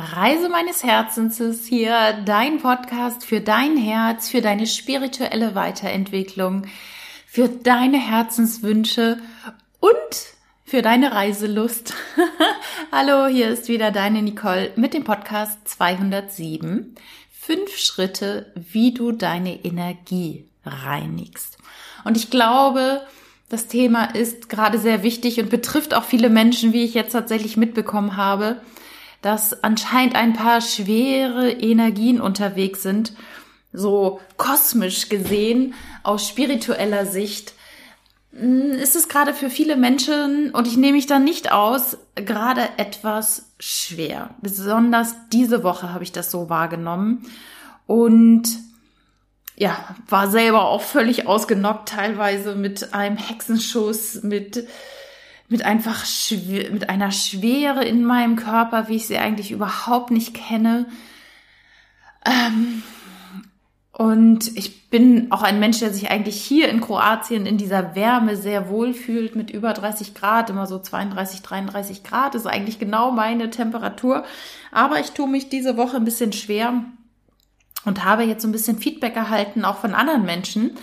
Reise meines Herzens ist hier dein Podcast für dein Herz, für deine spirituelle Weiterentwicklung, für deine Herzenswünsche und für deine Reiselust. Hallo, hier ist wieder deine Nicole mit dem Podcast 207. Fünf Schritte, wie du deine Energie reinigst. Und ich glaube, das Thema ist gerade sehr wichtig und betrifft auch viele Menschen, wie ich jetzt tatsächlich mitbekommen habe dass anscheinend ein paar schwere Energien unterwegs sind, so kosmisch gesehen, aus spiritueller Sicht, hm, ist es gerade für viele Menschen, und ich nehme mich da nicht aus, gerade etwas schwer. Besonders diese Woche habe ich das so wahrgenommen. Und ja, war selber auch völlig ausgenockt, teilweise mit einem Hexenschuss, mit mit einfach mit einer Schwere in meinem Körper, wie ich sie eigentlich überhaupt nicht kenne. Ähm, und ich bin auch ein Mensch, der sich eigentlich hier in Kroatien in dieser Wärme sehr wohl fühlt, mit über 30 Grad, immer so 32, 33 Grad, ist eigentlich genau meine Temperatur. Aber ich tue mich diese Woche ein bisschen schwer und habe jetzt so ein bisschen Feedback erhalten, auch von anderen Menschen,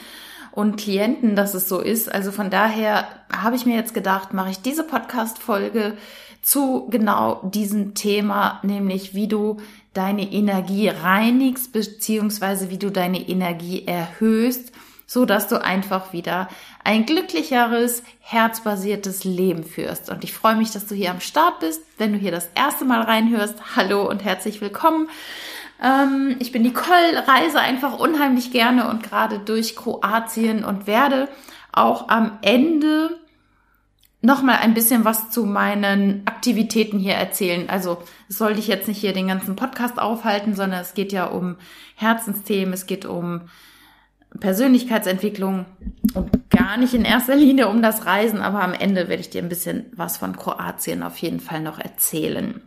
und Klienten, dass es so ist. Also von daher habe ich mir jetzt gedacht, mache ich diese Podcast-Folge zu genau diesem Thema, nämlich wie du deine Energie reinigst, beziehungsweise wie du deine Energie erhöhst, so dass du einfach wieder ein glücklicheres, herzbasiertes Leben führst. Und ich freue mich, dass du hier am Start bist. Wenn du hier das erste Mal reinhörst, hallo und herzlich willkommen. Ähm, ich bin Nicole, reise einfach unheimlich gerne und gerade durch Kroatien und werde auch am Ende nochmal ein bisschen was zu meinen Aktivitäten hier erzählen. Also es soll dich jetzt nicht hier den ganzen Podcast aufhalten, sondern es geht ja um Herzensthemen, es geht um Persönlichkeitsentwicklung und gar nicht in erster Linie um das Reisen, aber am Ende werde ich dir ein bisschen was von Kroatien auf jeden Fall noch erzählen.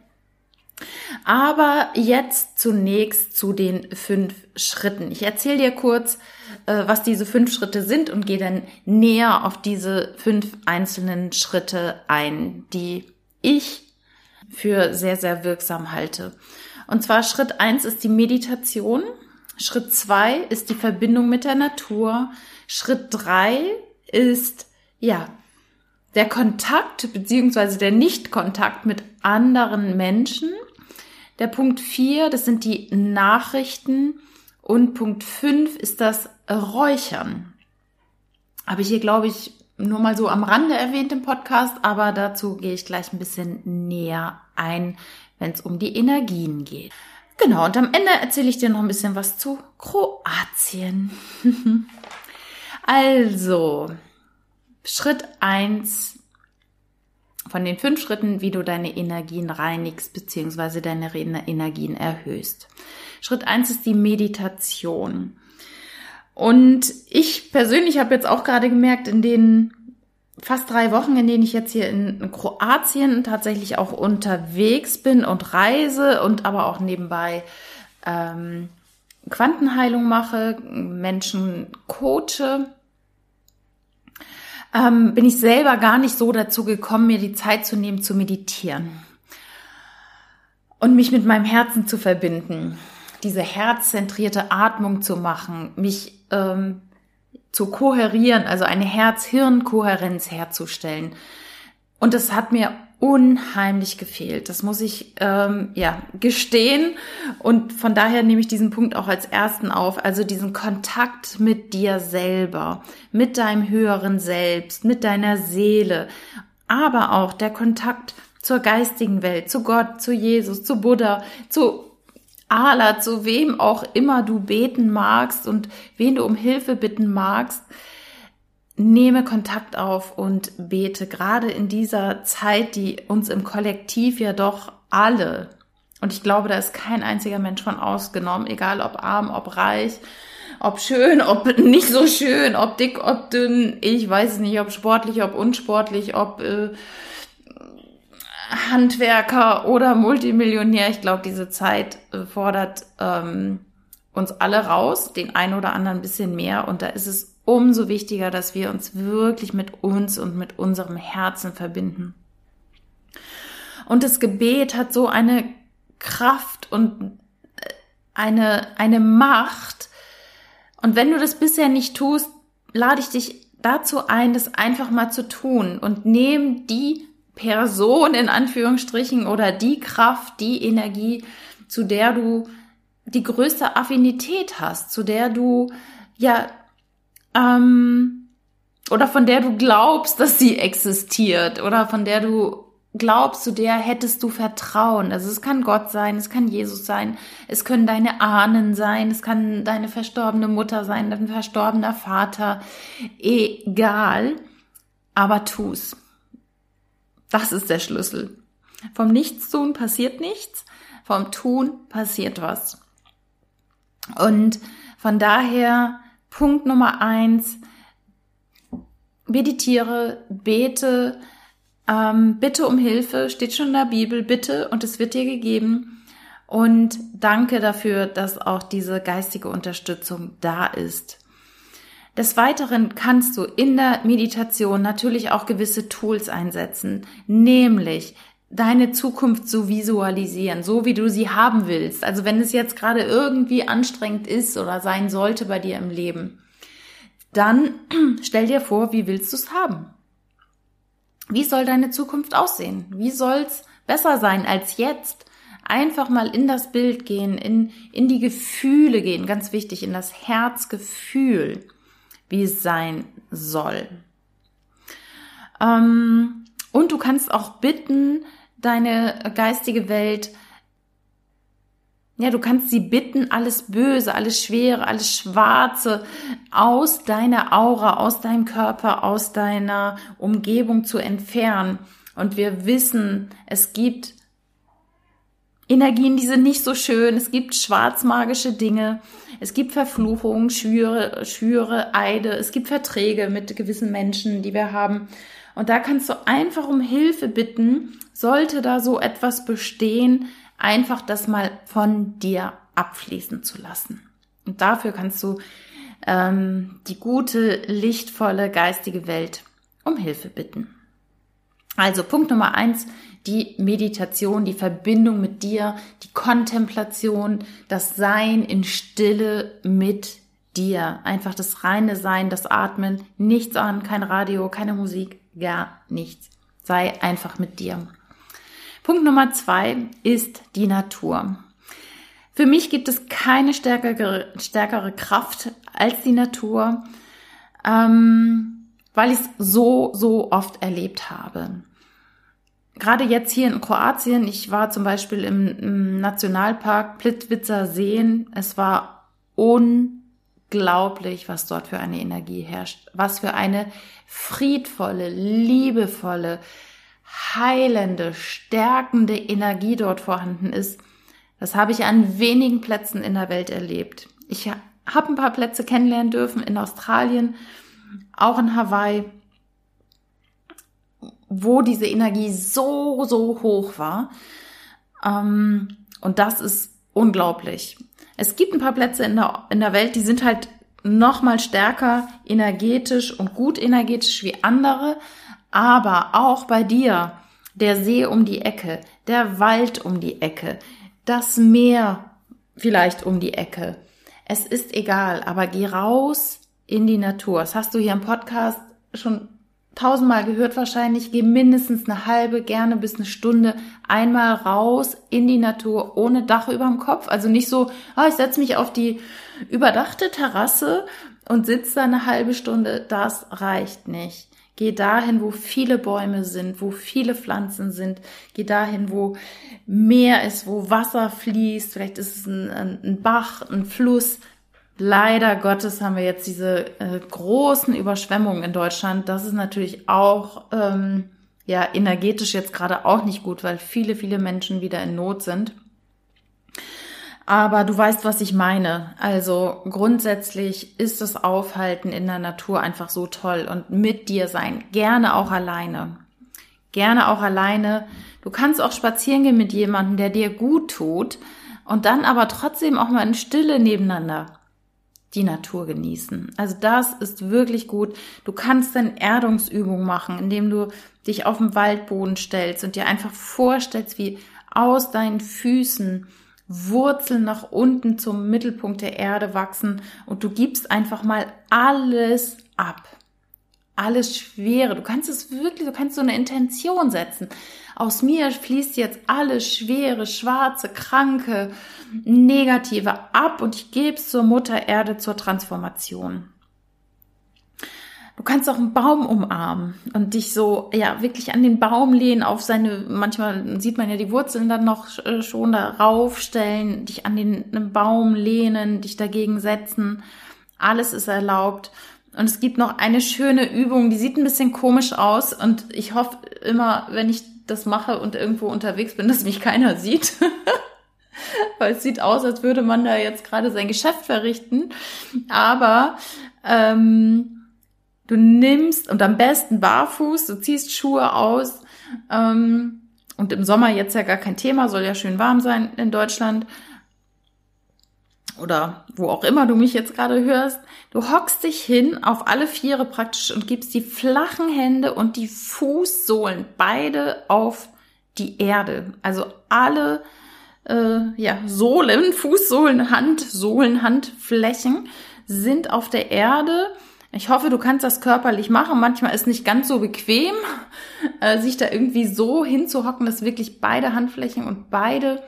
Aber jetzt zunächst zu den fünf Schritten. Ich erzähle dir kurz, äh, was diese fünf Schritte sind und gehe dann näher auf diese fünf einzelnen Schritte ein, die ich für sehr, sehr wirksam halte. Und zwar Schritt eins ist die Meditation. Schritt zwei ist die Verbindung mit der Natur. Schritt drei ist, ja, der Kontakt beziehungsweise der Nichtkontakt mit anderen Menschen. Der Punkt 4, das sind die Nachrichten. Und Punkt 5 ist das Räuchern. Habe ich hier, glaube ich, nur mal so am Rande erwähnt im Podcast, aber dazu gehe ich gleich ein bisschen näher ein, wenn es um die Energien geht. Genau, und am Ende erzähle ich dir noch ein bisschen was zu Kroatien. also, Schritt 1 von den fünf Schritten, wie du deine Energien reinigst bzw. deine Energien erhöhst. Schritt eins ist die Meditation. Und ich persönlich habe jetzt auch gerade gemerkt, in den fast drei Wochen, in denen ich jetzt hier in Kroatien tatsächlich auch unterwegs bin und reise und aber auch nebenbei ähm, Quantenheilung mache, Menschen coache, ähm, bin ich selber gar nicht so dazu gekommen, mir die Zeit zu nehmen, zu meditieren und mich mit meinem Herzen zu verbinden, diese herzzentrierte Atmung zu machen, mich ähm, zu kohärieren, also eine Herz-Hirn-Kohärenz herzustellen. Und das hat mir unheimlich gefehlt. Das muss ich ähm, ja gestehen. Und von daher nehme ich diesen Punkt auch als ersten auf. Also diesen Kontakt mit dir selber, mit deinem höheren Selbst, mit deiner Seele, aber auch der Kontakt zur geistigen Welt, zu Gott, zu Jesus, zu Buddha, zu Allah, zu wem auch immer du beten magst und wen du um Hilfe bitten magst nehme Kontakt auf und bete, gerade in dieser Zeit, die uns im Kollektiv ja doch alle, und ich glaube, da ist kein einziger Mensch von ausgenommen, egal ob arm, ob reich, ob schön, ob nicht so schön, ob dick, ob dünn, ich weiß es nicht, ob sportlich, ob unsportlich, ob äh, Handwerker oder Multimillionär. Ich glaube, diese Zeit äh, fordert ähm, uns alle raus, den einen oder anderen ein bisschen mehr. Und da ist es umso wichtiger, dass wir uns wirklich mit uns und mit unserem Herzen verbinden. Und das Gebet hat so eine Kraft und äh, eine, eine Macht. Und wenn du das bisher nicht tust, lade ich dich dazu ein, das einfach mal zu tun und nehm die Person in Anführungsstrichen oder die Kraft, die Energie, zu der du die größte Affinität hast, zu der du ja ähm, oder von der du glaubst, dass sie existiert oder von der du glaubst, zu der hättest du Vertrauen. Also es kann Gott sein, es kann Jesus sein, es können deine Ahnen sein, es kann deine verstorbene Mutter sein, dein verstorbener Vater, egal, aber tu's. Das ist der Schlüssel. Vom Nichtstun passiert nichts, vom Tun passiert was. Und von daher Punkt Nummer eins, meditiere, bete, ähm, bitte um Hilfe, steht schon in der Bibel, bitte und es wird dir gegeben. Und danke dafür, dass auch diese geistige Unterstützung da ist. Des Weiteren kannst du in der Meditation natürlich auch gewisse Tools einsetzen, nämlich deine Zukunft zu visualisieren, so wie du sie haben willst. Also wenn es jetzt gerade irgendwie anstrengend ist oder sein sollte bei dir im Leben, dann stell dir vor, wie willst du es haben? Wie soll deine Zukunft aussehen? Wie soll's besser sein als jetzt? Einfach mal in das Bild gehen, in, in die Gefühle gehen, ganz wichtig, in das Herzgefühl, wie es sein soll. Ähm, und du kannst auch bitten, deine geistige Welt ja, du kannst sie bitten, alles Böse, alles Schwere, alles Schwarze aus deiner Aura, aus deinem Körper, aus deiner Umgebung zu entfernen. Und wir wissen, es gibt Energien, die sind nicht so schön. Es gibt schwarzmagische Dinge. Es gibt Verfluchungen, Schüre, Schüre, Eide. Es gibt Verträge mit gewissen Menschen, die wir haben. Und da kannst du einfach um Hilfe bitten, sollte da so etwas bestehen, einfach das mal von dir abfließen zu lassen. Und dafür kannst du ähm, die gute, lichtvolle, geistige Welt um Hilfe bitten. Also Punkt Nummer eins, die Meditation, die Verbindung mit dir, die Kontemplation, das Sein in Stille mit dir. Einfach das reine Sein, das Atmen, nichts an, kein Radio, keine Musik, gar nichts. Sei einfach mit dir. Punkt Nummer zwei ist die Natur. Für mich gibt es keine stärkere, stärkere Kraft als die Natur, ähm, weil ich es so, so oft erlebt habe. Gerade jetzt hier in Kroatien, ich war zum Beispiel im, im Nationalpark Plitvicer Seen. Es war unglaublich, was dort für eine Energie herrscht. Was für eine friedvolle, liebevolle, heilende, stärkende Energie dort vorhanden ist, das habe ich an wenigen Plätzen in der Welt erlebt. Ich habe ein paar Plätze kennenlernen dürfen in Australien, auch in Hawaii, wo diese Energie so, so hoch war. Ähm, und das ist unglaublich. Es gibt ein paar Plätze in der, in der Welt, die sind halt noch mal stärker energetisch und gut energetisch wie andere, aber auch bei dir, der See um die Ecke, der Wald um die Ecke, das Meer vielleicht um die Ecke. Es ist egal, aber geh raus in die Natur. Das hast du hier im Podcast schon tausendmal gehört wahrscheinlich. Geh mindestens eine halbe, gerne bis eine Stunde einmal raus in die Natur ohne Dach über dem Kopf. Also nicht so, ah, ich setze mich auf die überdachte Terrasse und sitze da eine halbe Stunde. Das reicht nicht. Geh dahin, wo viele Bäume sind, wo viele Pflanzen sind. Geh dahin, wo Meer ist, wo Wasser fließt. Vielleicht ist es ein, ein Bach, ein Fluss. Leider Gottes haben wir jetzt diese äh, großen Überschwemmungen in Deutschland. Das ist natürlich auch ähm, ja energetisch jetzt gerade auch nicht gut, weil viele, viele Menschen wieder in Not sind. Aber du weißt, was ich meine. Also grundsätzlich ist das Aufhalten in der Natur einfach so toll und mit dir sein. Gerne auch alleine. Gerne auch alleine. Du kannst auch spazieren gehen mit jemandem, der dir gut tut und dann aber trotzdem auch mal in Stille nebeneinander die Natur genießen. Also das ist wirklich gut. Du kannst dann Erdungsübungen machen, indem du dich auf den Waldboden stellst und dir einfach vorstellst, wie aus deinen Füßen Wurzeln nach unten zum Mittelpunkt der Erde wachsen und du gibst einfach mal alles ab. Alles Schwere. Du kannst es wirklich, du kannst so eine Intention setzen. Aus mir fließt jetzt alles Schwere, Schwarze, Kranke, Negative ab und ich gebe es zur Mutter Erde zur Transformation. Du kannst auch einen Baum umarmen und dich so, ja, wirklich an den Baum lehnen, auf seine, manchmal sieht man ja die Wurzeln dann noch äh, schon darauf stellen, dich an den Baum lehnen, dich dagegen setzen. Alles ist erlaubt. Und es gibt noch eine schöne Übung, die sieht ein bisschen komisch aus und ich hoffe immer, wenn ich das mache und irgendwo unterwegs bin, dass mich keiner sieht. Weil es sieht aus, als würde man da jetzt gerade sein Geschäft verrichten. Aber ähm, Du nimmst und am besten barfuß, du ziehst Schuhe aus. Ähm, und im Sommer jetzt ja gar kein Thema, soll ja schön warm sein in Deutschland. Oder wo auch immer du mich jetzt gerade hörst. Du hockst dich hin auf alle Viere praktisch und gibst die flachen Hände und die Fußsohlen beide auf die Erde. Also alle äh, ja, Sohlen, Fußsohlen, Handsohlen, Handflächen sind auf der Erde ich hoffe, du kannst das körperlich machen. Manchmal ist nicht ganz so bequem, äh, sich da irgendwie so hinzuhocken, dass wirklich beide Handflächen und beide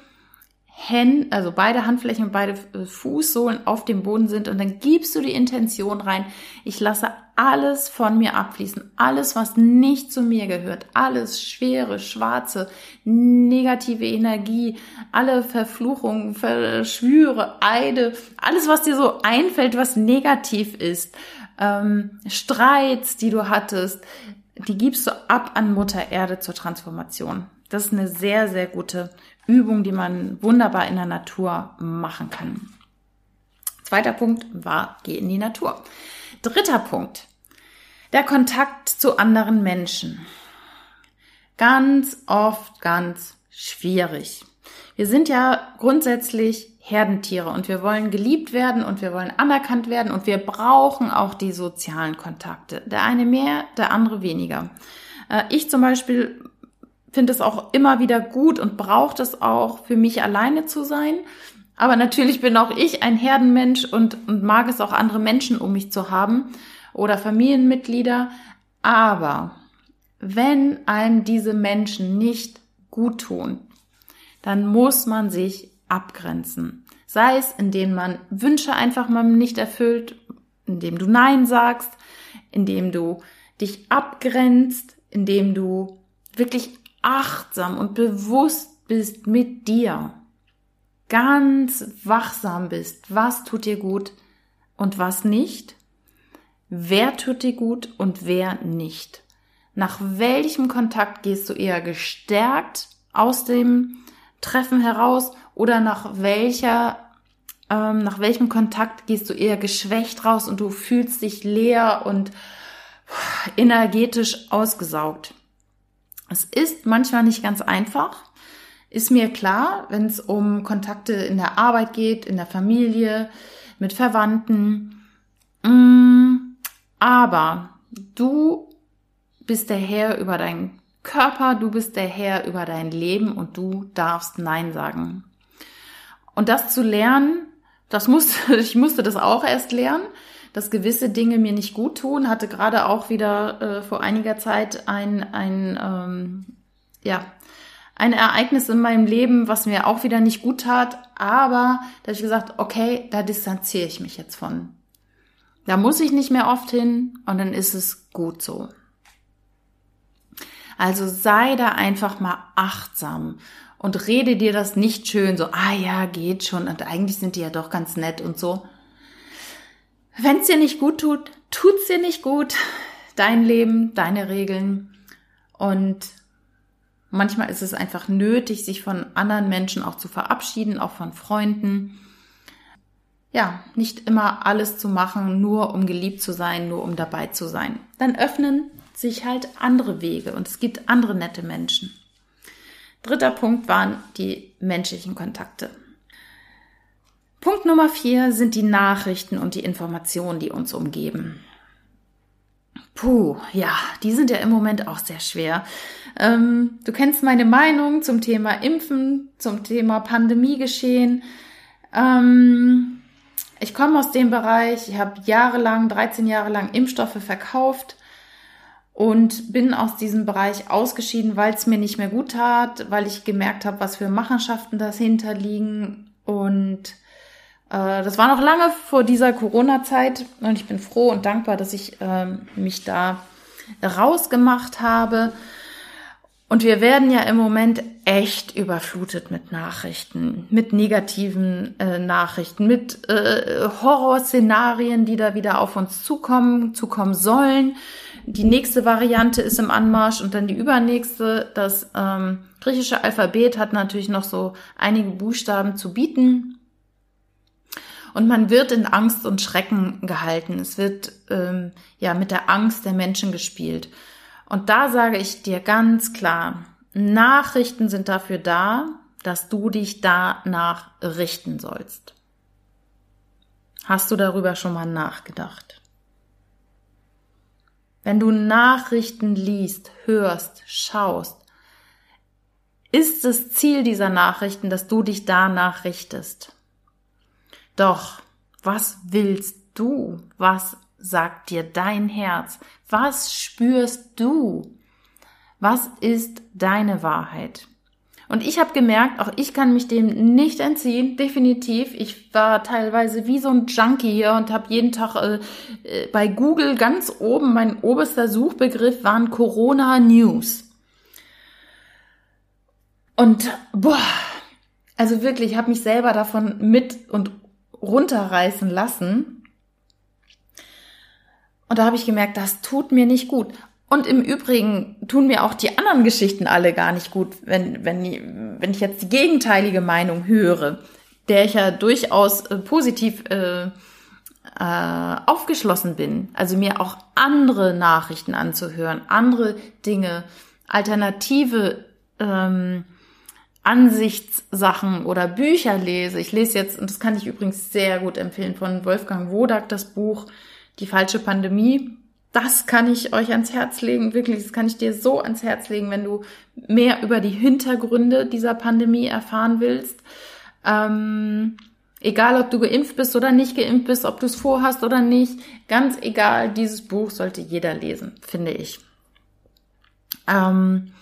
Hände, also beide Handflächen und beide äh, Fußsohlen auf dem Boden sind und dann gibst du die Intention rein. Ich lasse alles von mir abfließen, alles, was nicht zu mir gehört, alles schwere, schwarze, negative Energie, alle Verfluchungen, Verschwüre, Eide, alles, was dir so einfällt, was negativ ist, ähm, Streits, die du hattest, die gibst du ab an Mutter Erde zur Transformation. Das ist eine sehr, sehr gute Übung, die man wunderbar in der Natur machen kann. Zweiter Punkt war, geh in die Natur. Dritter Punkt, der Kontakt zu anderen Menschen. Ganz oft ganz schwierig. Wir sind ja grundsätzlich Herdentiere und wir wollen geliebt werden und wir wollen anerkannt werden und wir brauchen auch die sozialen Kontakte. Der eine mehr, der andere weniger. Äh, ich zum Beispiel finde es auch immer wieder gut und brauche es auch für mich alleine zu sein. Aber natürlich bin auch ich ein Herdenmensch und, und mag es auch andere Menschen um mich zu haben oder Familienmitglieder. Aber wenn einem diese Menschen nicht gut tun, dann muss man sich abgrenzen. Sei es, indem man Wünsche einfach mal nicht erfüllt, indem du Nein sagst, indem du dich abgrenzt, indem du wirklich achtsam und bewusst bist mit dir. Ganz wachsam bist, was tut dir gut und was nicht. Wer tut dir gut und wer nicht. Nach welchem Kontakt gehst du eher gestärkt aus dem Treffen heraus oder nach welcher, ähm, nach welchem Kontakt gehst du eher geschwächt raus und du fühlst dich leer und energetisch ausgesaugt. Es ist manchmal nicht ganz einfach, ist mir klar, wenn es um Kontakte in der Arbeit geht, in der Familie, mit Verwandten. Mm, aber du bist der Herr über deinen Körper, du bist der Herr über dein Leben und du darfst Nein sagen. Und das zu lernen, das musste, ich musste das auch erst lernen, dass gewisse Dinge mir nicht gut tun. Hatte gerade auch wieder äh, vor einiger Zeit ein, ein ähm, ja, ein Ereignis in meinem Leben, was mir auch wieder nicht gut tat. Aber da habe ich gesagt, okay, da distanziere ich mich jetzt von. Da muss ich nicht mehr oft hin und dann ist es gut so. Also sei da einfach mal achtsam und rede dir das nicht schön so, ah ja, geht schon und eigentlich sind die ja doch ganz nett und so. Wenn es dir nicht gut tut, tut's dir nicht gut. Dein Leben, deine Regeln und manchmal ist es einfach nötig, sich von anderen Menschen auch zu verabschieden, auch von Freunden. Ja, nicht immer alles zu machen, nur um geliebt zu sein, nur um dabei zu sein. Dann öffnen sich halt andere Wege und es gibt andere nette Menschen. Dritter Punkt waren die menschlichen Kontakte. Punkt Nummer vier sind die Nachrichten und die Informationen, die uns umgeben. Puh, ja, die sind ja im Moment auch sehr schwer. Ähm, du kennst meine Meinung zum Thema Impfen, zum Thema Pandemiegeschehen. Ähm, ich komme aus dem Bereich, ich habe jahrelang, 13 Jahre lang Impfstoffe verkauft und bin aus diesem Bereich ausgeschieden, weil es mir nicht mehr gut tat, weil ich gemerkt habe, was für Machenschaften dahinter liegen und das war noch lange vor dieser Corona-Zeit und ich bin froh und dankbar, dass ich äh, mich da rausgemacht habe. Und wir werden ja im Moment echt überflutet mit Nachrichten, mit negativen äh, Nachrichten, mit äh, Horrorszenarien, die da wieder auf uns zukommen, zukommen sollen. Die nächste Variante ist im Anmarsch und dann die übernächste. Das ähm, griechische Alphabet hat natürlich noch so einige Buchstaben zu bieten. Und man wird in Angst und Schrecken gehalten. Es wird ähm, ja mit der Angst der Menschen gespielt. Und da sage ich dir ganz klar, Nachrichten sind dafür da, dass du dich danach richten sollst. Hast du darüber schon mal nachgedacht? Wenn du Nachrichten liest, hörst, schaust, ist das Ziel dieser Nachrichten, dass du dich danach richtest. Doch, was willst du? Was sagt dir dein Herz? Was spürst du? Was ist deine Wahrheit? Und ich habe gemerkt, auch ich kann mich dem nicht entziehen, definitiv. Ich war teilweise wie so ein Junkie hier und habe jeden Tag äh, äh, bei Google ganz oben, mein oberster Suchbegriff waren Corona News. Und boah, also wirklich, ich habe mich selber davon mit und runterreißen lassen. Und da habe ich gemerkt, das tut mir nicht gut. Und im Übrigen tun mir auch die anderen Geschichten alle gar nicht gut, wenn, wenn, wenn ich jetzt die gegenteilige Meinung höre, der ich ja durchaus äh, positiv äh, äh, aufgeschlossen bin. Also mir auch andere Nachrichten anzuhören, andere Dinge, alternative ähm, Ansichtssachen oder Bücher lese. Ich lese jetzt, und das kann ich übrigens sehr gut empfehlen, von Wolfgang Wodak das Buch Die falsche Pandemie. Das kann ich euch ans Herz legen, wirklich, das kann ich dir so ans Herz legen, wenn du mehr über die Hintergründe dieser Pandemie erfahren willst. Ähm, egal, ob du geimpft bist oder nicht geimpft bist, ob du es vorhast oder nicht, ganz egal, dieses Buch sollte jeder lesen, finde ich. Ähm,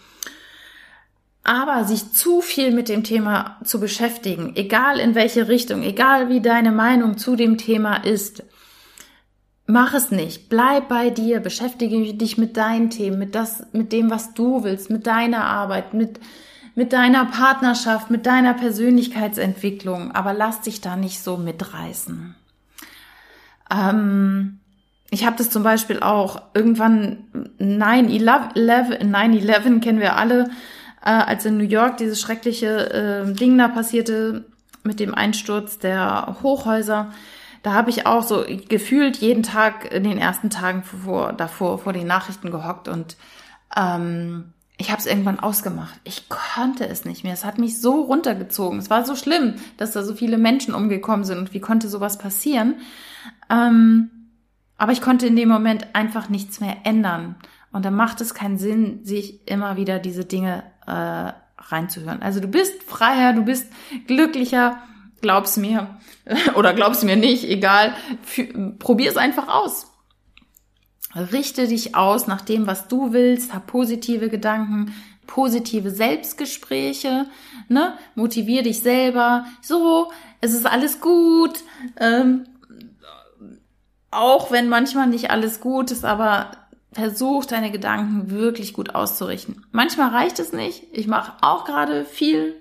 aber sich zu viel mit dem Thema zu beschäftigen, egal in welche Richtung, egal wie deine Meinung zu dem Thema ist, mach es nicht. Bleib bei dir, beschäftige dich mit deinen Themen, mit das, mit dem, was du willst, mit deiner Arbeit, mit, mit deiner Partnerschaft, mit deiner Persönlichkeitsentwicklung, aber lass dich da nicht so mitreißen. Ähm, ich habe das zum Beispiel auch irgendwann 9-11 kennen wir alle, äh, als in New York dieses schreckliche äh, Ding da passierte mit dem Einsturz der Hochhäuser. Da habe ich auch so gefühlt jeden Tag in den ersten Tagen vor, davor vor den Nachrichten gehockt und ähm, ich habe es irgendwann ausgemacht. Ich konnte es nicht mehr. Es hat mich so runtergezogen. Es war so schlimm, dass da so viele Menschen umgekommen sind und wie konnte sowas passieren. Ähm, aber ich konnte in dem Moment einfach nichts mehr ändern. Und dann macht es keinen Sinn, sich immer wieder diese Dinge äh, reinzuhören. Also du bist freier, du bist glücklicher, glaub's mir oder glaub's mir nicht, egal, probier es einfach aus. Richte dich aus nach dem, was du willst, hab positive Gedanken, positive Selbstgespräche, ne? Motivier dich selber. So, es ist alles gut. Ähm, auch wenn manchmal nicht alles gut ist, aber versuch deine Gedanken wirklich gut auszurichten. Manchmal reicht es nicht. Ich mache auch gerade viel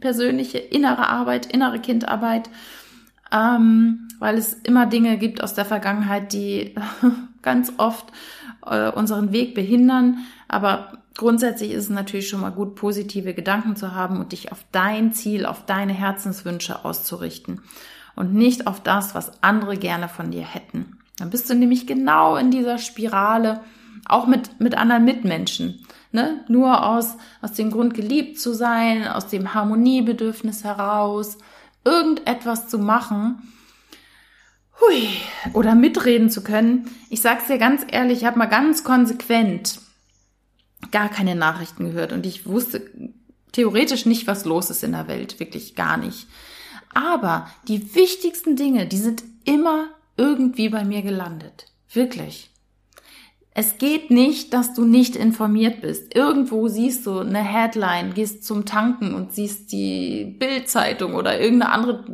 persönliche innere Arbeit, innere Kindarbeit, ähm, weil es immer Dinge gibt aus der Vergangenheit, die ganz oft äh, unseren Weg behindern. Aber grundsätzlich ist es natürlich schon mal gut, positive Gedanken zu haben und dich auf dein Ziel, auf deine Herzenswünsche auszurichten und nicht auf das, was andere gerne von dir hätten. Dann bist du nämlich genau in dieser Spirale, auch mit, mit anderen Mitmenschen. Ne? Nur aus, aus dem Grund geliebt zu sein, aus dem Harmoniebedürfnis heraus, irgendetwas zu machen, hui, oder mitreden zu können. Ich sag's dir ganz ehrlich, ich habe mal ganz konsequent gar keine Nachrichten gehört und ich wusste theoretisch nicht, was los ist in der Welt, wirklich gar nicht. Aber die wichtigsten Dinge, die sind immer irgendwie bei mir gelandet. Wirklich. Es geht nicht, dass du nicht informiert bist. Irgendwo siehst du eine Headline, gehst zum Tanken und siehst die Bildzeitung oder irgendeine andere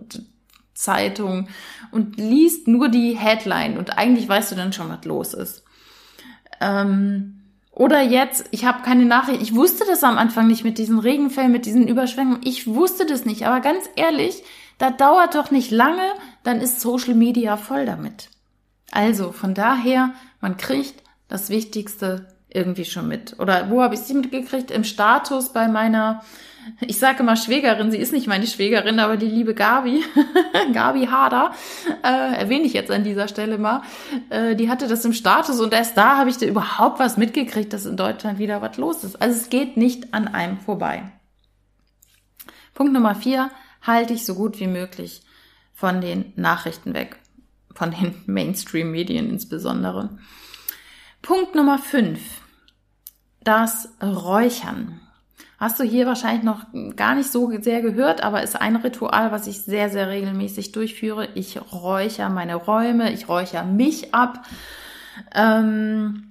Zeitung und liest nur die Headline und eigentlich weißt du dann schon, was los ist. Ähm, oder jetzt, ich habe keine Nachricht, ich wusste das am Anfang nicht mit diesen Regenfällen, mit diesen Überschwemmungen, ich wusste das nicht, aber ganz ehrlich, da dauert doch nicht lange, dann ist Social Media voll damit. Also von daher, man kriegt das Wichtigste irgendwie schon mit. Oder wo habe ich sie mitgekriegt? Im Status bei meiner, ich sage immer Schwägerin, sie ist nicht meine Schwägerin, aber die liebe Gabi, Gabi Hader, äh, erwähne ich jetzt an dieser Stelle mal, äh, die hatte das im Status und erst da habe ich da überhaupt was mitgekriegt, dass in Deutschland wieder was los ist. Also es geht nicht an einem vorbei. Punkt Nummer vier, halte ich so gut wie möglich von den Nachrichten weg, von den Mainstream-Medien insbesondere. Punkt Nummer 5. Das Räuchern. Hast du hier wahrscheinlich noch gar nicht so sehr gehört, aber ist ein Ritual, was ich sehr, sehr regelmäßig durchführe. Ich räuchere meine Räume, ich räuchere mich ab, ähm,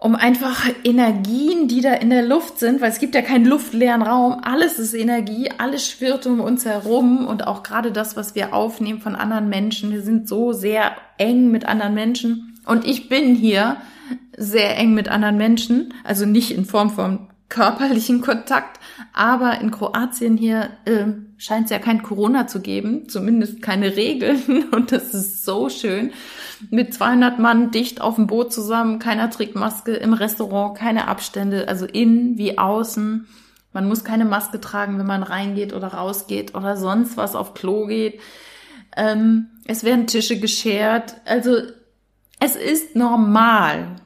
um einfach Energien, die da in der Luft sind, weil es gibt ja keinen luftleeren Raum, alles ist Energie, alles schwirrt um uns herum und auch gerade das, was wir aufnehmen von anderen Menschen. Wir sind so sehr eng mit anderen Menschen und ich bin hier sehr eng mit anderen Menschen, also nicht in Form von körperlichen Kontakt, aber in Kroatien hier äh, scheint es ja kein Corona zu geben, zumindest keine Regeln und das ist so schön. Mit 200 Mann dicht auf dem Boot zusammen, keiner trägt Maske, im Restaurant keine Abstände, also innen wie außen. Man muss keine Maske tragen, wenn man reingeht oder rausgeht oder sonst was auf Klo geht. Ähm, es werden Tische geschert, also es ist normal.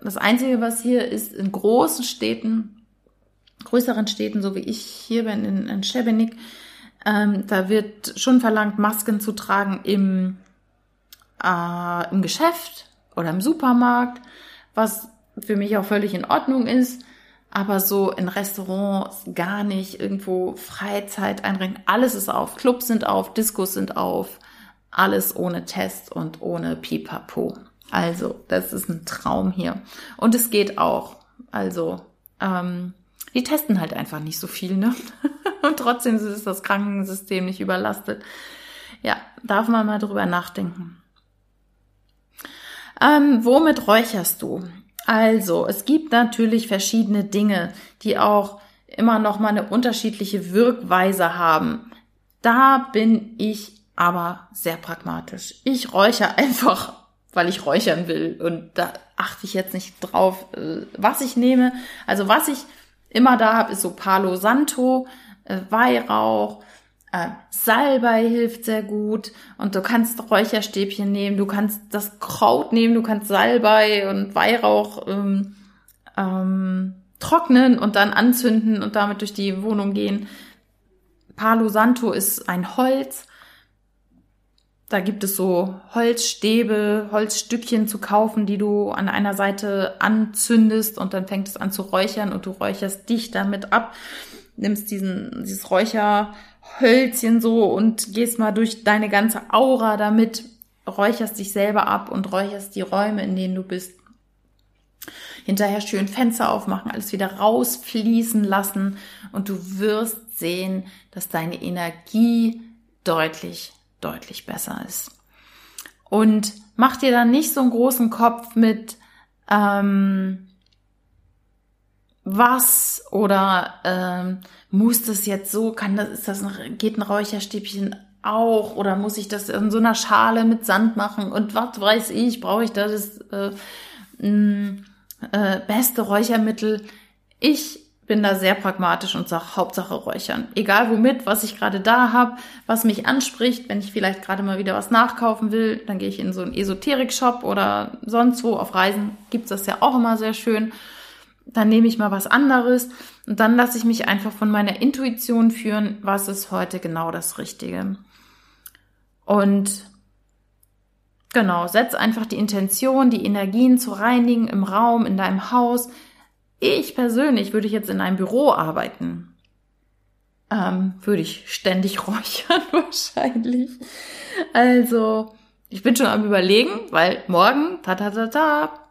Das Einzige, was hier ist, in großen Städten, größeren Städten, so wie ich hier bin, in, in Schebenik, ähm, da wird schon verlangt, Masken zu tragen im, äh, im Geschäft oder im Supermarkt, was für mich auch völlig in Ordnung ist. Aber so in Restaurants gar nicht, irgendwo Freizeit einbringen. Alles ist auf. Clubs sind auf, Diskos sind auf. Alles ohne Test und ohne Pipapo. Also, das ist ein Traum hier. Und es geht auch. Also, ähm, die testen halt einfach nicht so viel, ne? und trotzdem ist das Krankensystem nicht überlastet. Ja, darf man mal drüber nachdenken. Ähm, womit räucherst du? Also, es gibt natürlich verschiedene Dinge, die auch immer noch mal eine unterschiedliche Wirkweise haben. Da bin ich aber sehr pragmatisch. Ich räuche einfach, weil ich räuchern will. Und da achte ich jetzt nicht drauf, äh, was ich nehme. Also was ich immer da habe, ist so Palo Santo, äh, Weihrauch, äh, Salbei hilft sehr gut. Und du kannst Räucherstäbchen nehmen, du kannst das Kraut nehmen, du kannst Salbei und Weihrauch ähm, ähm, trocknen und dann anzünden und damit durch die Wohnung gehen. Palo Santo ist ein Holz da gibt es so Holzstäbe, Holzstückchen zu kaufen, die du an einer Seite anzündest und dann fängt es an zu räuchern und du räucherst dich damit ab, nimmst diesen, dieses Räucherhölzchen so und gehst mal durch deine ganze Aura damit, räucherst dich selber ab und räucherst die Räume, in denen du bist. Hinterher schön Fenster aufmachen, alles wieder rausfließen lassen und du wirst sehen, dass deine Energie deutlich deutlich besser ist. Und mach dir dann nicht so einen großen Kopf mit ähm, was oder ähm, muss das jetzt so, kann das, ist das ein, geht ein Räucherstäbchen auch oder muss ich das in so einer Schale mit Sand machen und was weiß ich, brauche ich da das äh, äh, beste Räuchermittel? Ich bin da sehr pragmatisch und sage Hauptsache räuchern. Egal womit, was ich gerade da habe, was mich anspricht, wenn ich vielleicht gerade mal wieder was nachkaufen will, dann gehe ich in so einen Esoterik-Shop oder sonst wo. Auf Reisen gibt's das ja auch immer sehr schön. Dann nehme ich mal was anderes und dann lasse ich mich einfach von meiner Intuition führen, was ist heute genau das Richtige. Und genau, setz einfach die Intention, die Energien zu reinigen im Raum, in deinem Haus. Ich persönlich würde jetzt in einem Büro arbeiten. Ähm, würde ich ständig räuchern wahrscheinlich. Also, ich bin schon am überlegen, weil morgen, ta ta ta ta,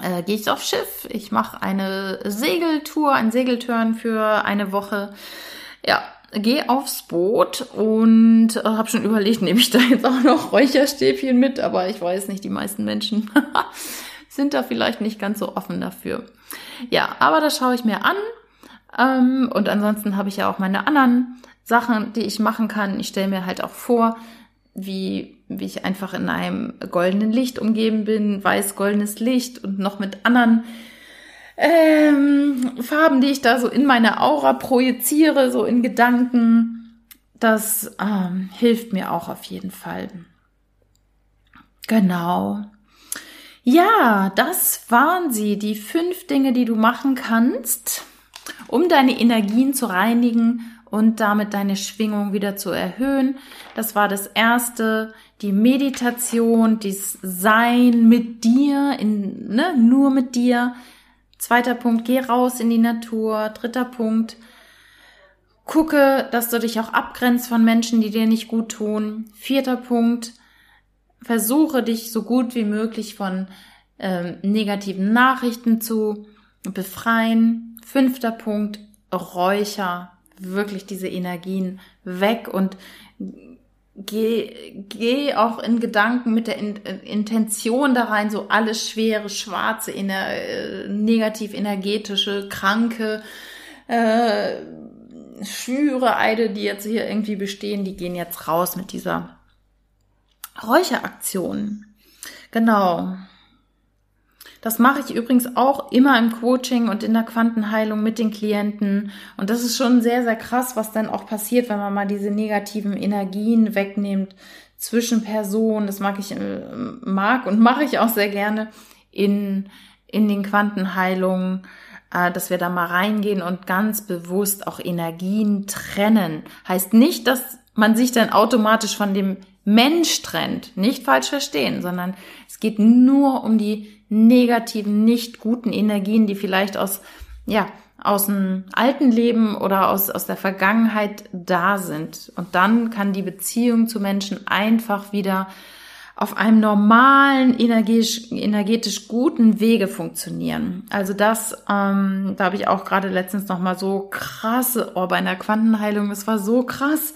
äh, gehe ich aufs Schiff. Ich mache eine Segeltour, ein Segeltörn für eine Woche. Ja, gehe aufs Boot und äh, habe schon überlegt, nehme ich da jetzt auch noch Räucherstäbchen mit, aber ich weiß nicht, die meisten Menschen sind da vielleicht nicht ganz so offen dafür. Ja, aber das schaue ich mir an. Ähm, und ansonsten habe ich ja auch meine anderen Sachen, die ich machen kann. Ich stelle mir halt auch vor, wie, wie ich einfach in einem goldenen Licht umgeben bin, weiß-goldenes Licht und noch mit anderen ähm, Farben, die ich da so in meine Aura projiziere, so in Gedanken. Das ähm, hilft mir auch auf jeden Fall. Genau. Ja, das waren sie, die fünf Dinge, die du machen kannst, um deine Energien zu reinigen und damit deine Schwingung wieder zu erhöhen. Das war das erste, die Meditation, das Sein mit dir, in, ne, nur mit dir. Zweiter Punkt, geh raus in die Natur. Dritter Punkt, gucke, dass du dich auch abgrenzt von Menschen, die dir nicht gut tun. Vierter Punkt, versuche dich so gut wie möglich von ähm, negativen Nachrichten zu befreien. Fünfter Punkt, Räucher wirklich diese Energien weg und geh, geh auch in Gedanken mit der in, Intention da rein, so alles schwere, schwarze, ener, äh, negativ energetische, kranke, äh, Schwüre, Eide, die jetzt hier irgendwie bestehen, die gehen jetzt raus mit dieser Räucheraktion. Genau. Das mache ich übrigens auch immer im Coaching und in der Quantenheilung mit den Klienten. Und das ist schon sehr, sehr krass, was dann auch passiert, wenn man mal diese negativen Energien wegnimmt zwischen Personen. Das mag ich, äh, mag und mache ich auch sehr gerne in, in den Quantenheilungen, äh, dass wir da mal reingehen und ganz bewusst auch Energien trennen. Heißt nicht, dass man sich dann automatisch von dem Mensch trennt. Nicht falsch verstehen, sondern es geht nur um die negativen, nicht guten Energien, die vielleicht aus, ja, aus dem alten Leben oder aus, aus der Vergangenheit da sind. Und dann kann die Beziehung zu Menschen einfach wieder auf einem normalen, energetisch, energetisch guten Wege funktionieren. Also das, ähm, da habe ich auch gerade letztens noch mal so krasse, oh, bei einer Quantenheilung, es war so krass,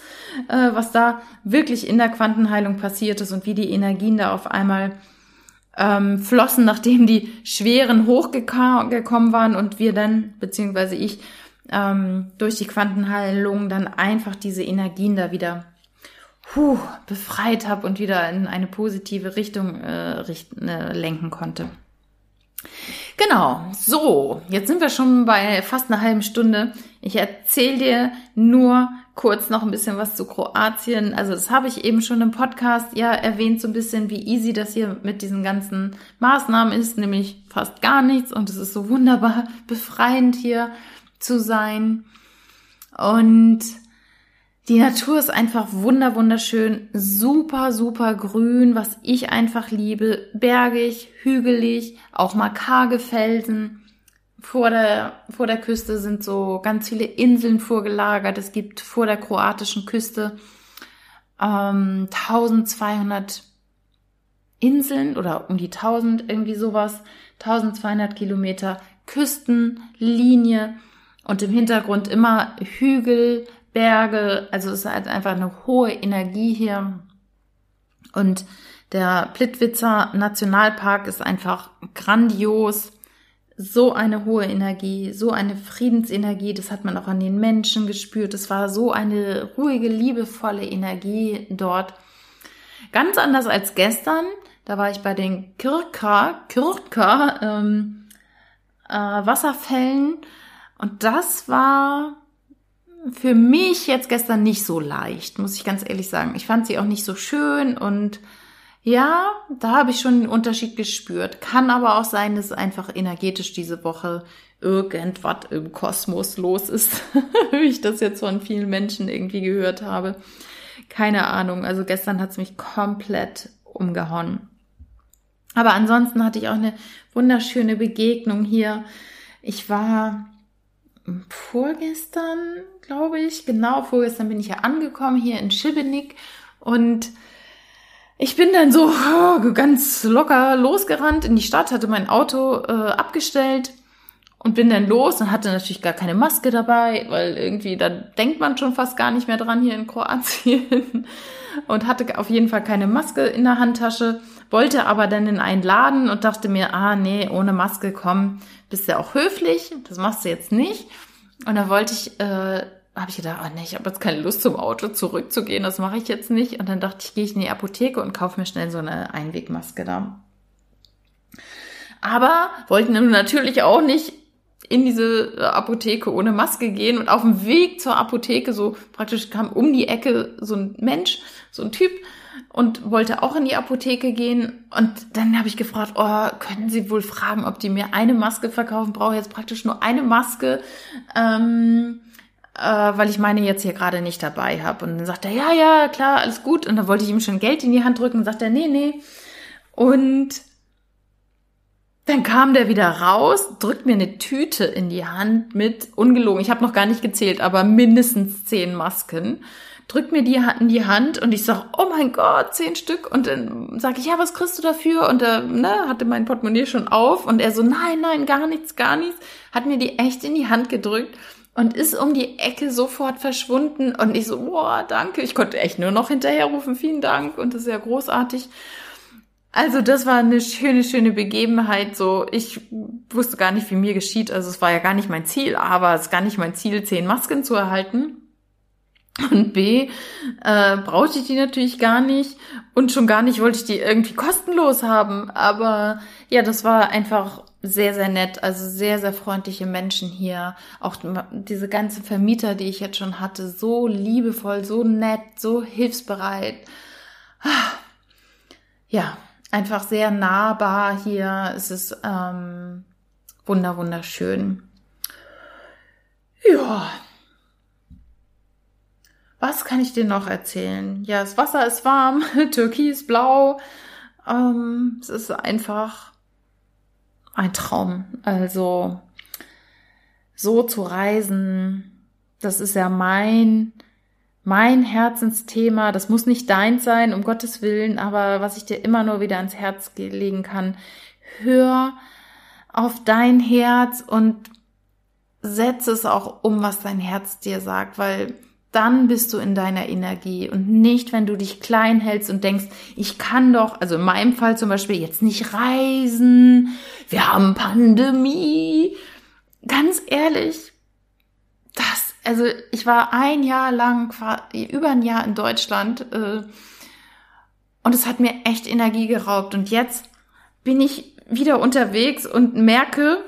äh, was da wirklich in der Quantenheilung passiert ist und wie die Energien da auf einmal ähm, flossen, nachdem die schweren hochgekommen waren und wir dann, beziehungsweise ich, ähm, durch die Quantenheilung dann einfach diese Energien da wieder puh, befreit habe und wieder in eine positive Richtung äh, richten, äh, lenken konnte. Genau, so, jetzt sind wir schon bei fast einer halben Stunde. Ich erzähle dir nur kurz noch ein bisschen was zu Kroatien. Also das habe ich eben schon im Podcast ja erwähnt, so ein bisschen, wie easy das hier mit diesen ganzen Maßnahmen ist, nämlich fast gar nichts und es ist so wunderbar befreiend hier zu sein. Und die Natur ist einfach wunder wunderschön, super super grün, was ich einfach liebe, bergig, hügelig, auch mal karge Felsen vor der, vor der Küste sind so ganz viele Inseln vorgelagert. Es gibt vor der kroatischen Küste ähm, 1200 Inseln oder um die 1000 irgendwie sowas. 1200 Kilometer Küstenlinie und im Hintergrund immer Hügel, Berge. Also es ist halt einfach eine hohe Energie hier. Und der Plitwitzer Nationalpark ist einfach grandios so eine hohe Energie, so eine Friedensenergie, das hat man auch an den Menschen gespürt. Es war so eine ruhige, liebevolle Energie dort. Ganz anders als gestern. Da war ich bei den Kirka, Kirka ähm, äh, Wasserfällen und das war für mich jetzt gestern nicht so leicht, muss ich ganz ehrlich sagen. Ich fand sie auch nicht so schön und ja, da habe ich schon einen Unterschied gespürt. Kann aber auch sein, dass einfach energetisch diese Woche irgendwas im Kosmos los ist, wie ich das jetzt von vielen Menschen irgendwie gehört habe. Keine Ahnung. Also gestern hat es mich komplett umgehauen. Aber ansonsten hatte ich auch eine wunderschöne Begegnung hier. Ich war vorgestern, glaube ich, genau vorgestern bin ich ja angekommen hier in Schibenik und ich bin dann so oh, ganz locker losgerannt in die Stadt, hatte mein Auto äh, abgestellt und bin dann los und hatte natürlich gar keine Maske dabei, weil irgendwie da denkt man schon fast gar nicht mehr dran hier in Kroatien. Und hatte auf jeden Fall keine Maske in der Handtasche, wollte aber dann in einen Laden und dachte mir, ah nee, ohne Maske komm, bist ja auch höflich, das machst du jetzt nicht. Und dann wollte ich äh, habe ich gedacht, oh nee, ich habe jetzt keine Lust zum Auto zurückzugehen, das mache ich jetzt nicht. Und dann dachte ich, gehe ich in die Apotheke und kaufe mir schnell so eine Einwegmaske da. Aber wollten natürlich auch nicht in diese Apotheke ohne Maske gehen und auf dem Weg zur Apotheke so praktisch kam um die Ecke so ein Mensch, so ein Typ und wollte auch in die Apotheke gehen und dann habe ich gefragt, oh, können Sie wohl fragen, ob die mir eine Maske verkaufen? Brauche jetzt praktisch nur eine Maske. Ähm, äh, weil ich meine jetzt hier gerade nicht dabei habe. Und dann sagt er, ja, ja, klar, alles gut. Und dann wollte ich ihm schon Geld in die Hand drücken und sagt er, nee, nee. Und dann kam der wieder raus, drückt mir eine Tüte in die Hand mit, ungelogen, ich habe noch gar nicht gezählt, aber mindestens zehn Masken. Drückt mir die in die Hand und ich sag, oh mein Gott, zehn Stück. Und dann sage ich, ja, was kriegst du dafür? Und er ne, hatte mein Portemonnaie schon auf und er so, nein, nein, gar nichts, gar nichts. Hat mir die echt in die Hand gedrückt und ist um die Ecke sofort verschwunden. Und ich so, boah, danke. Ich konnte echt nur noch hinterherrufen, vielen Dank. Und das ist ja großartig. Also das war eine schöne, schöne Begebenheit. So, ich wusste gar nicht, wie mir geschieht. Also es war ja gar nicht mein Ziel, aber es ist gar nicht mein Ziel, zehn Masken zu erhalten. Und B, äh, brauchte ich die natürlich gar nicht. Und schon gar nicht wollte ich die irgendwie kostenlos haben. Aber ja, das war einfach sehr, sehr nett. Also sehr, sehr freundliche Menschen hier. Auch diese ganzen Vermieter, die ich jetzt schon hatte, so liebevoll, so nett, so hilfsbereit. Ja, einfach sehr nahbar hier. Es ist ähm, wunder, wunderschön. Ja. Was kann ich dir noch erzählen? Ja, das Wasser ist warm, türkisblau. Ähm, es ist einfach ein Traum. Also so zu reisen, das ist ja mein mein Herzensthema. Das muss nicht dein sein, um Gottes Willen, aber was ich dir immer nur wieder ans Herz legen kann, hör auf dein Herz und setze es auch um, was dein Herz dir sagt, weil dann bist du in deiner Energie und nicht, wenn du dich klein hältst und denkst, ich kann doch, also in meinem Fall zum Beispiel jetzt nicht reisen, wir haben Pandemie. Ganz ehrlich, das, also ich war ein Jahr lang, über ein Jahr in Deutschland äh, und es hat mir echt Energie geraubt und jetzt bin ich wieder unterwegs und merke,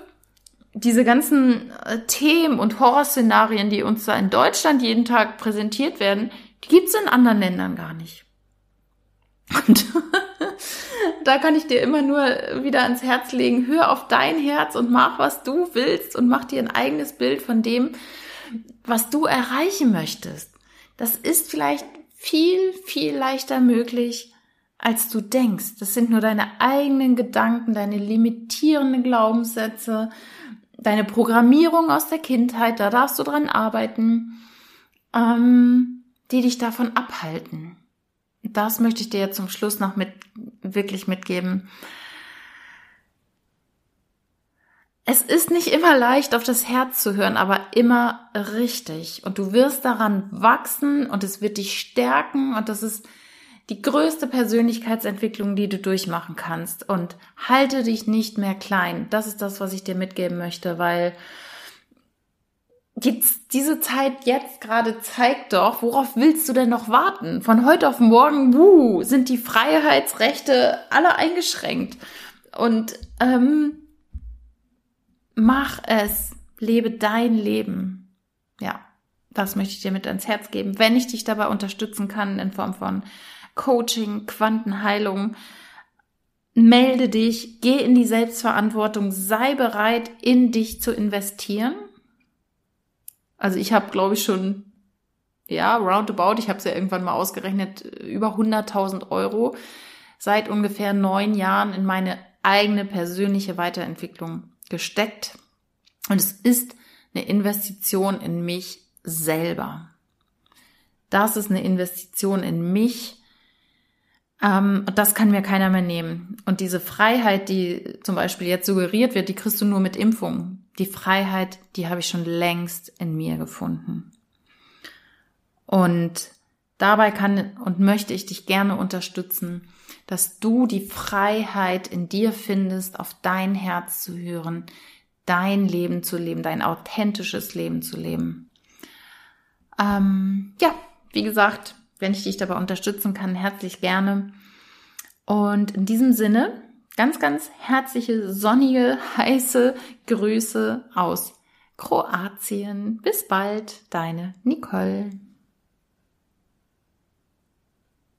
diese ganzen äh, Themen und Horrorszenarien, die uns da in Deutschland jeden Tag präsentiert werden, die gibt's in anderen Ländern gar nicht. Und da kann ich dir immer nur wieder ans Herz legen, hör auf dein Herz und mach, was du willst und mach dir ein eigenes Bild von dem, was du erreichen möchtest. Das ist vielleicht viel, viel leichter möglich, als du denkst. Das sind nur deine eigenen Gedanken, deine limitierenden Glaubenssätze, deine Programmierung aus der Kindheit, da darfst du dran arbeiten, ähm, die dich davon abhalten. Das möchte ich dir jetzt zum Schluss noch mit, wirklich mitgeben. Es ist nicht immer leicht, auf das Herz zu hören, aber immer richtig. Und du wirst daran wachsen und es wird dich stärken und das ist die größte Persönlichkeitsentwicklung, die du durchmachen kannst. Und halte dich nicht mehr klein. Das ist das, was ich dir mitgeben möchte, weil jetzt diese Zeit jetzt gerade zeigt doch, worauf willst du denn noch warten? Von heute auf morgen, wuh, sind die Freiheitsrechte alle eingeschränkt. Und ähm, mach es, lebe dein Leben. Ja, das möchte ich dir mit ans Herz geben, wenn ich dich dabei unterstützen kann in Form von Coaching, Quantenheilung. Melde dich, geh in die Selbstverantwortung, sei bereit, in dich zu investieren. Also ich habe, glaube ich, schon, ja, roundabout, ich habe es ja irgendwann mal ausgerechnet, über 100.000 Euro seit ungefähr neun Jahren in meine eigene persönliche Weiterentwicklung gesteckt. Und es ist eine Investition in mich selber. Das ist eine Investition in mich. Ähm, und das kann mir keiner mehr nehmen. Und diese Freiheit, die zum Beispiel jetzt suggeriert wird, die kriegst du nur mit Impfung. Die Freiheit, die habe ich schon längst in mir gefunden. Und dabei kann und möchte ich dich gerne unterstützen, dass du die Freiheit in dir findest, auf dein Herz zu hören, dein Leben zu leben, dein authentisches Leben zu leben. Ähm, ja, wie gesagt, wenn ich dich dabei unterstützen kann, herzlich gerne. Und in diesem Sinne, ganz, ganz herzliche, sonnige, heiße Grüße aus Kroatien. Bis bald, deine Nicole.